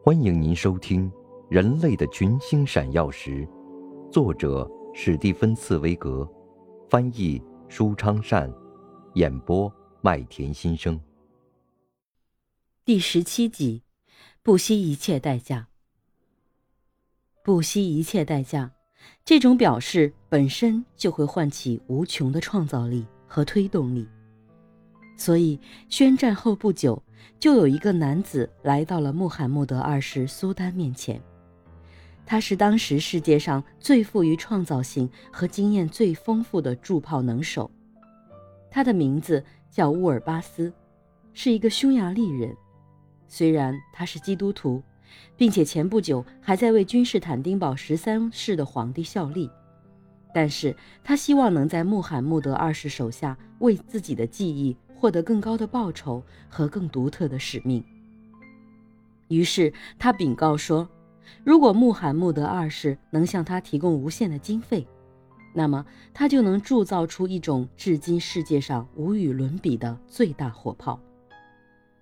欢迎您收听《人类的群星闪耀时》，作者史蒂芬·茨威格，翻译舒昌善，演播麦田心声。第十七集，不惜一切代价。不惜一切代价，这种表示本身就会唤起无穷的创造力和推动力。所以，宣战后不久，就有一个男子来到了穆罕默德二世苏丹面前。他是当时世界上最富于创造性和经验最丰富的铸炮能手。他的名字叫乌尔巴斯，是一个匈牙利人。虽然他是基督徒，并且前不久还在为君士坦丁堡十三世的皇帝效力，但是他希望能在穆罕默德二世手下为自己的技艺。获得更高的报酬和更独特的使命。于是他禀告说：“如果穆罕默德二世能向他提供无限的经费，那么他就能铸造出一种至今世界上无与伦比的最大火炮。”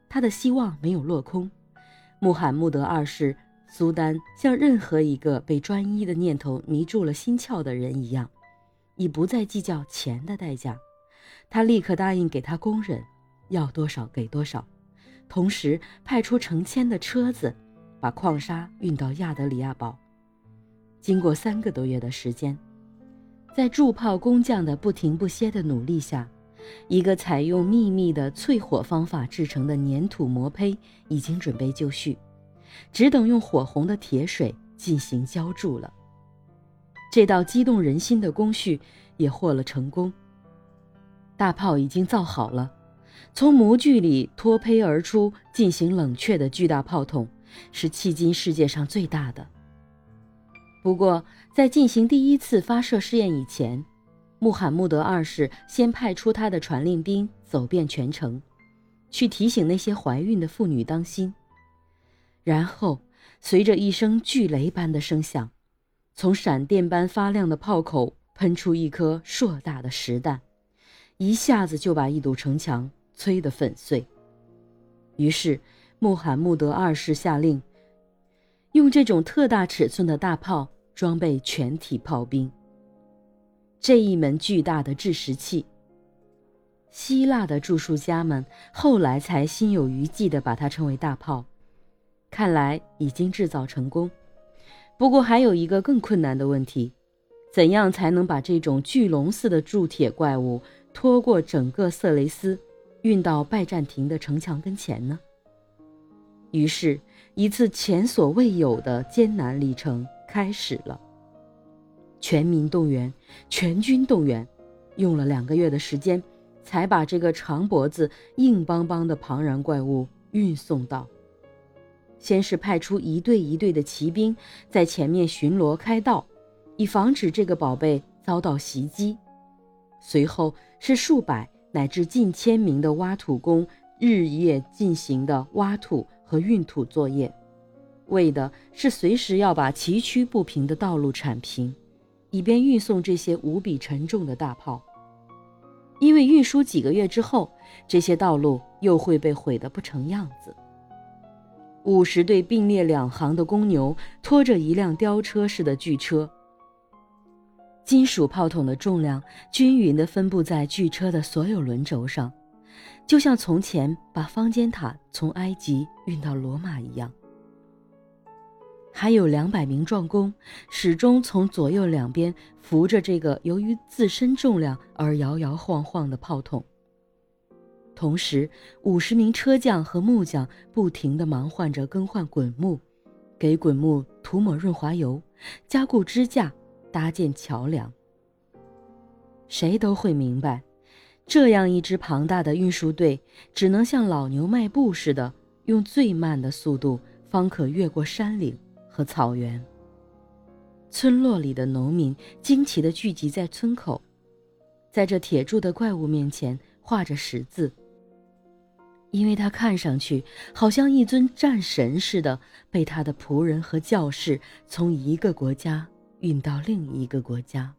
他的希望没有落空。穆罕默德二世苏丹像任何一个被专一的念头迷住了心窍的人一样，已不再计较钱的代价。他立刻答应给他工人，要多少给多少，同时派出成千的车子，把矿砂运到亚德里亚堡。经过三个多月的时间，在铸炮工匠的不停不歇的努力下，一个采用秘密的淬火方法制成的粘土磨胚已经准备就绪，只等用火红的铁水进行浇铸了。这道激动人心的工序也获了成功。大炮已经造好了，从模具里脱胚而出进行冷却的巨大炮筒，是迄今世界上最大的。不过，在进行第一次发射试验以前，穆罕默德二世先派出他的传令兵走遍全城，去提醒那些怀孕的妇女当心。然后，随着一声巨雷般的声响，从闪电般发亮的炮口喷出一颗硕大的实弹。一下子就把一堵城墙摧得粉碎。于是，穆罕默德二世下令，用这种特大尺寸的大炮装备全体炮兵。这一门巨大的制石器，希腊的著述家们后来才心有余悸地把它称为大炮。看来已经制造成功。不过，还有一个更困难的问题：怎样才能把这种巨龙似的铸铁怪物？拖过整个色雷斯，运到拜占庭的城墙跟前呢。于是，一次前所未有的艰难历程开始了。全民动员，全军动员，用了两个月的时间，才把这个长脖子、硬邦邦的庞然怪物运送到。先是派出一队一队的骑兵在前面巡逻开道，以防止这个宝贝遭到袭击。随后是数百乃至近千名的挖土工日夜进行的挖土和运土作业，为的是随时要把崎岖不平的道路铲平，以便运送这些无比沉重的大炮。因为运输几个月之后，这些道路又会被毁得不成样子。五十对并列两行的公牛拖着一辆吊车似的巨车。金属炮筒的重量均匀地分布在巨车的所有轮轴上，就像从前把方尖塔从埃及运到罗马一样。还有两百名壮工始终从左右两边扶着这个由于自身重量而摇摇晃晃的炮筒。同时，五十名车匠和木匠不停地忙换着更换滚木，给滚木涂抹润滑油，加固支架。搭建桥梁，谁都会明白，这样一支庞大的运输队只能像老牛迈步似的，用最慢的速度，方可越过山岭和草原。村落里的农民惊奇地聚集在村口，在这铁铸的怪物面前画着十字，因为他看上去好像一尊战神似的，被他的仆人和教士从一个国家。运到另一个国家。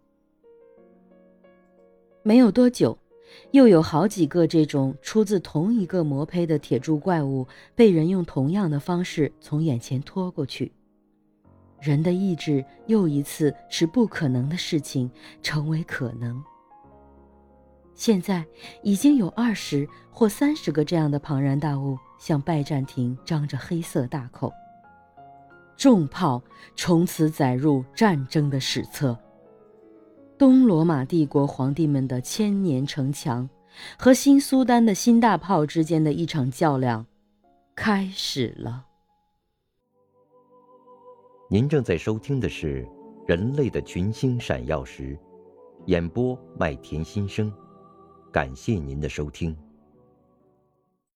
没有多久，又有好几个这种出自同一个魔胚的铁柱怪物被人用同样的方式从眼前拖过去。人的意志又一次使不可能的事情成为可能。现在已经有二十或三十个这样的庞然大物向拜占庭张着黑色大口。重炮从此载入战争的史册。东罗马帝国皇帝们的千年城墙和新苏丹的新大炮之间的一场较量开始了。您正在收听的是《人类的群星闪耀时》，演播麦田心声，感谢您的收听。